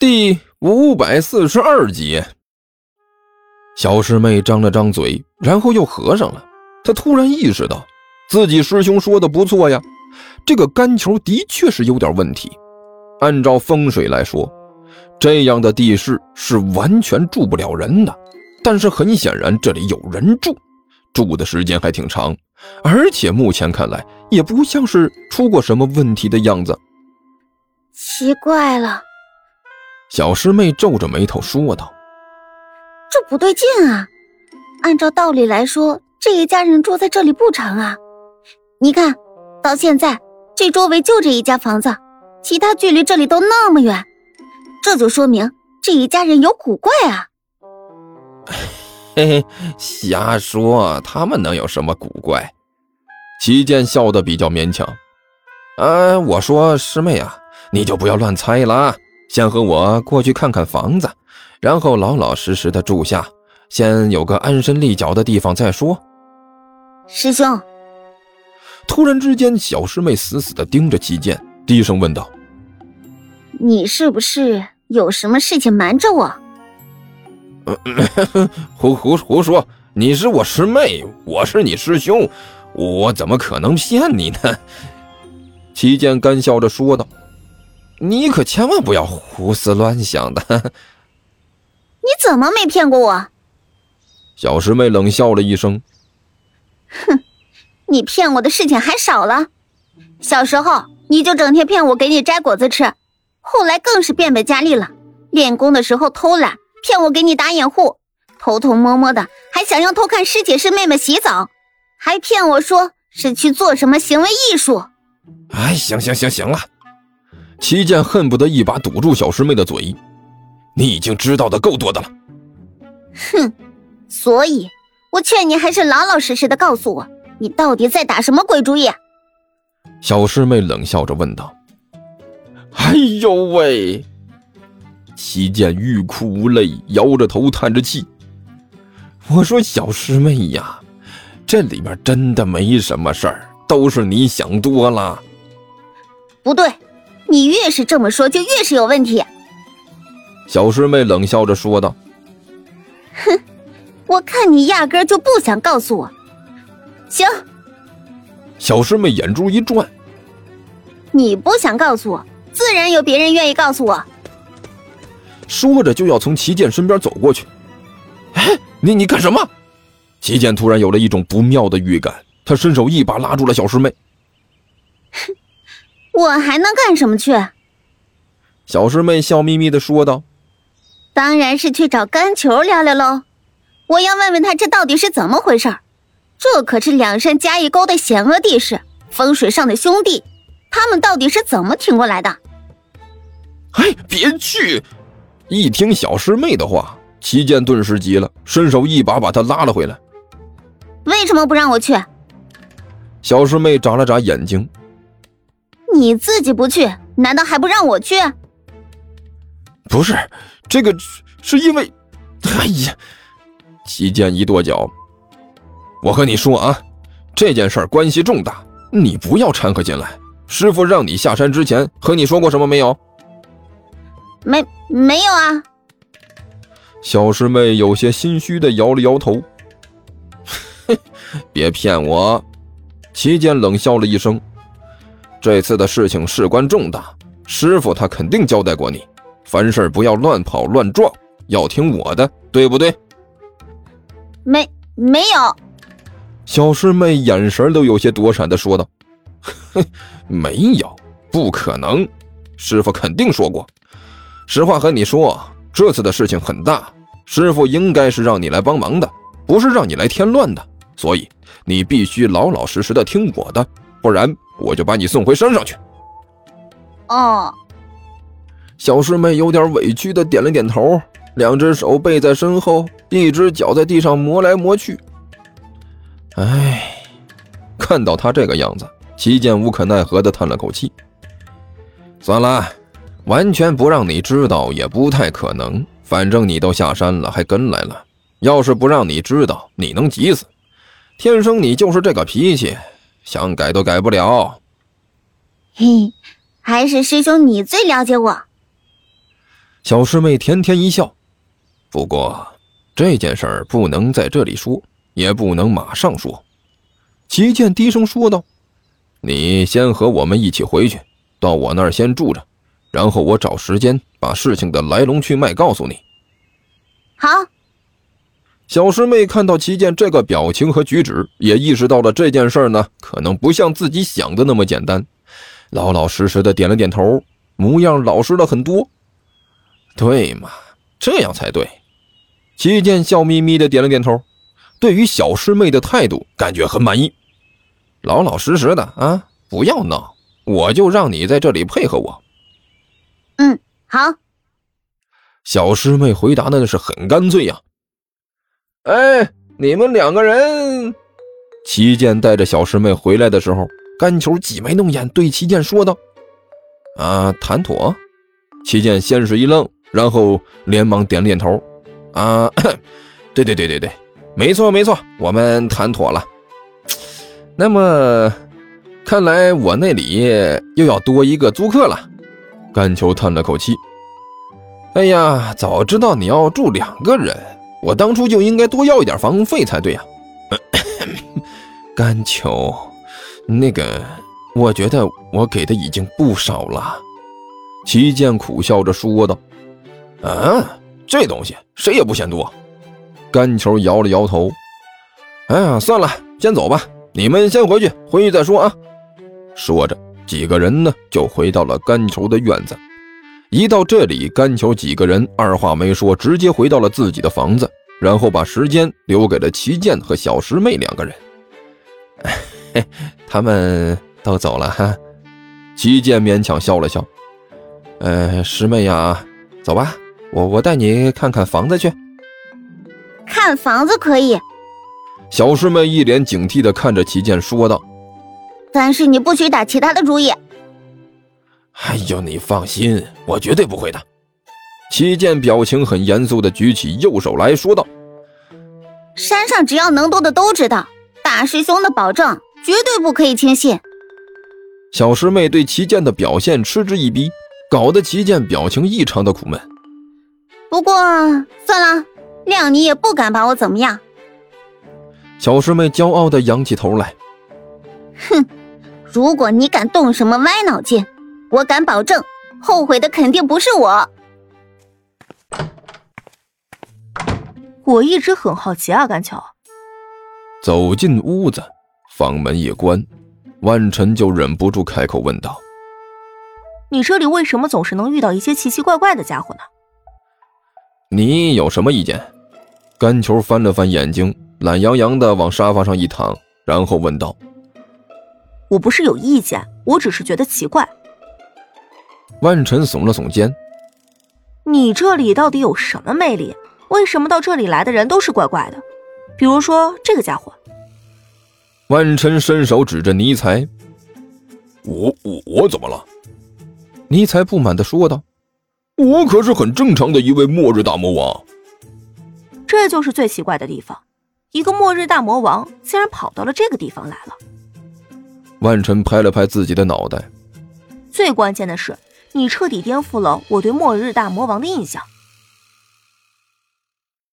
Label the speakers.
Speaker 1: 第五百四十二集，小师妹张了张嘴，然后又合上了。她突然意识到，自己师兄说的不错呀，这个干球的确是有点问题。按照风水来说，这样的地势是完全住不了人的。但是很显然，这里有人住，住的时间还挺长，而且目前看来也不像是出过什么问题的样子。
Speaker 2: 奇怪了。
Speaker 1: 小师妹皱着眉头说道：“
Speaker 2: 这不对劲啊！按照道理来说，这一家人住在这里不成啊？你看到现在，这周围就这一家房子，其他距离这里都那么远，这就说明这一家人有古怪啊！”
Speaker 1: 嘿嘿，瞎说，他们能有什么古怪？齐健笑得比较勉强。呃，我说师妹啊，你就不要乱猜了。先和我过去看看房子，然后老老实实的住下，先有个安身立脚的地方再说。
Speaker 2: 师兄，
Speaker 1: 突然之间，小师妹死死的盯着齐剑，低声问道：“
Speaker 2: 你是不是有什么事情瞒着我？”“
Speaker 1: 胡胡胡说！你是我师妹，我是你师兄，我怎么可能骗你呢？”齐剑干笑着说道。你可千万不要胡思乱想的！
Speaker 2: 你怎么没骗过我？
Speaker 1: 小师妹冷笑了一声：“
Speaker 2: 哼，你骗我的事情还少了。小时候你就整天骗我给你摘果子吃，后来更是变本加厉了。练功的时候偷懒，骗我给你打掩护，偷偷摸摸的还想要偷看师姐师妹们洗澡，还骗我说是去做什么行为艺术。
Speaker 1: 哎，行行行行了。”齐剑恨不得一把堵住小师妹的嘴，你已经知道的够多的了。
Speaker 2: 哼，所以，我劝你还是老老实实的告诉我，你到底在打什么鬼主意？
Speaker 1: 小师妹冷笑着问道。哎呦喂！齐剑欲哭无泪，摇着头叹着气。我说小师妹呀，这里面真的没什么事儿，都是你想多了。
Speaker 2: 不对。你越是这么说，就越是有问题。”
Speaker 1: 小师妹冷笑着说道。
Speaker 2: “哼，我看你压根就不想告诉我。”行。
Speaker 1: 小师妹眼珠一转，“
Speaker 2: 你不想告诉我，自然有别人愿意告诉我。”
Speaker 1: 说着就要从齐剑身边走过去。“哎，你你干什么？”齐剑突然有了一种不妙的预感，他伸手一把拉住了小师妹。
Speaker 2: “哼。”我还能干什么去？
Speaker 1: 小师妹笑眯眯的说道：“
Speaker 2: 当然是去找甘球聊聊喽！我要问问他这到底是怎么回事这可是两山夹一沟的险恶地势，风水上的兄弟，他们到底是怎么挺过来的？”
Speaker 1: 哎，别去！一听小师妹的话，齐剑顿时急了，伸手一把把她拉了回来。
Speaker 2: 为什么不让我去？
Speaker 1: 小师妹眨了眨眼睛。
Speaker 2: 你自己不去，难道还不让我去？
Speaker 1: 不是，这个是因为，哎呀！齐剑一跺脚，我和你说啊，这件事关系重大，你不要掺和进来。师傅让你下山之前和你说过什么没有？
Speaker 2: 没，没有啊。
Speaker 1: 小师妹有些心虚的摇了摇头。别骗我！齐剑冷笑了一声。这次的事情事关重大，师傅他肯定交代过你，凡事不要乱跑乱撞，要听我的，对不对？
Speaker 2: 没没有，
Speaker 1: 小师妹眼神都有些躲闪的说道：“哼，没有，不可能，师傅肯定说过。实话和你说，这次的事情很大，师傅应该是让你来帮忙的，不是让你来添乱的，所以你必须老老实实的听我的，不然。”我就把你送回山上去。
Speaker 2: 哦，
Speaker 1: 小师妹有点委屈的点了点头，两只手背在身后，一只脚在地上磨来磨去。唉，看到他这个样子，齐剑无可奈何的叹了口气。算了，完全不让你知道也不太可能。反正你都下山了，还跟来了，要是不让你知道，你能急死。天生你就是这个脾气。想改都改不了。
Speaker 2: 嘿，还是师兄你最了解我。
Speaker 1: 小师妹甜甜一笑。不过这件事儿不能在这里说，也不能马上说。齐剑低声说道：“你先和我们一起回去，到我那儿先住着，然后我找时间把事情的来龙去脉告诉你。”
Speaker 2: 好。
Speaker 1: 小师妹看到齐剑这个表情和举止，也意识到了这件事呢，可能不像自己想的那么简单，老老实实的点了点头，模样老实了很多。对嘛，这样才对。齐剑笑眯眯的点了点头，对于小师妹的态度感觉很满意，老老实实的啊，不要闹，我就让你在这里配合我。
Speaker 2: 嗯，好。
Speaker 1: 小师妹回答的那是很干脆呀。哎，你们两个人，齐剑带着小师妹回来的时候，甘球挤眉弄眼对齐剑说道：“啊，谈妥。”齐剑先是一愣，然后连忙点了点头：“啊，对对对对对，没错没错，我们谈妥了。那么，看来我那里又要多一个租客了。”甘球叹了口气：“哎呀，早知道你要住两个人。”我当初就应该多要一点房费才对呀，甘秋，那个，我觉得我给的已经不少了。齐剑苦笑着说道：“啊，这东西谁也不嫌多。”甘球摇了摇头：“哎呀，算了，先走吧，你们先回去，回去再说啊。”说着，几个人呢就回到了甘球的院子。一到这里，甘球几个人二话没说，直接回到了自己的房子，然后把时间留给了齐健和小师妹两个人。他们都走了哈。齐剑勉强笑了笑：“呃，师妹呀，走吧，我我带你看看房子去。”
Speaker 2: 看房子可以。
Speaker 1: 小师妹一脸警惕的看着齐剑说道：“
Speaker 2: 但是你不许打其他的主意。”
Speaker 1: 哎呦，你放心，我绝对不会的。齐剑表情很严肃的举起右手来说道：“
Speaker 2: 山上只要能动的都知道，大师兄的保证绝对不可以轻信。”
Speaker 1: 小师妹对齐剑的表现嗤之以鼻，搞得齐剑表情异常的苦闷。
Speaker 2: 不过算了，谅你也不敢把我怎么样。
Speaker 1: 小师妹骄傲的仰起头来：“
Speaker 2: 哼，如果你敢动什么歪脑筋。”我敢保证，后悔的肯定不是我。
Speaker 3: 我一直很好奇啊，甘桥。
Speaker 1: 走进屋子，房门一关，万晨就忍不住开口问道：“
Speaker 3: 你这里为什么总是能遇到一些奇奇怪怪的家伙呢？”
Speaker 1: 你有什么意见？甘球翻了翻眼睛，懒洋洋的往沙发上一躺，然后问道：“
Speaker 3: 我不是有意见，我只是觉得奇怪。”
Speaker 1: 万晨耸了耸肩：“
Speaker 3: 你这里到底有什么魅力？为什么到这里来的人都是怪怪的？比如说这个家伙。”
Speaker 1: 万晨伸手指着尼才：“我我我怎么了？”尼才不满的说道：“我可是很正常的一位末日大魔王。”
Speaker 3: 这就是最奇怪的地方，一个末日大魔王竟然跑到了这个地方来了。
Speaker 1: 万晨拍了拍自己的脑袋：“
Speaker 3: 最关键的是。”你彻底颠覆了我对末日大魔王的印象。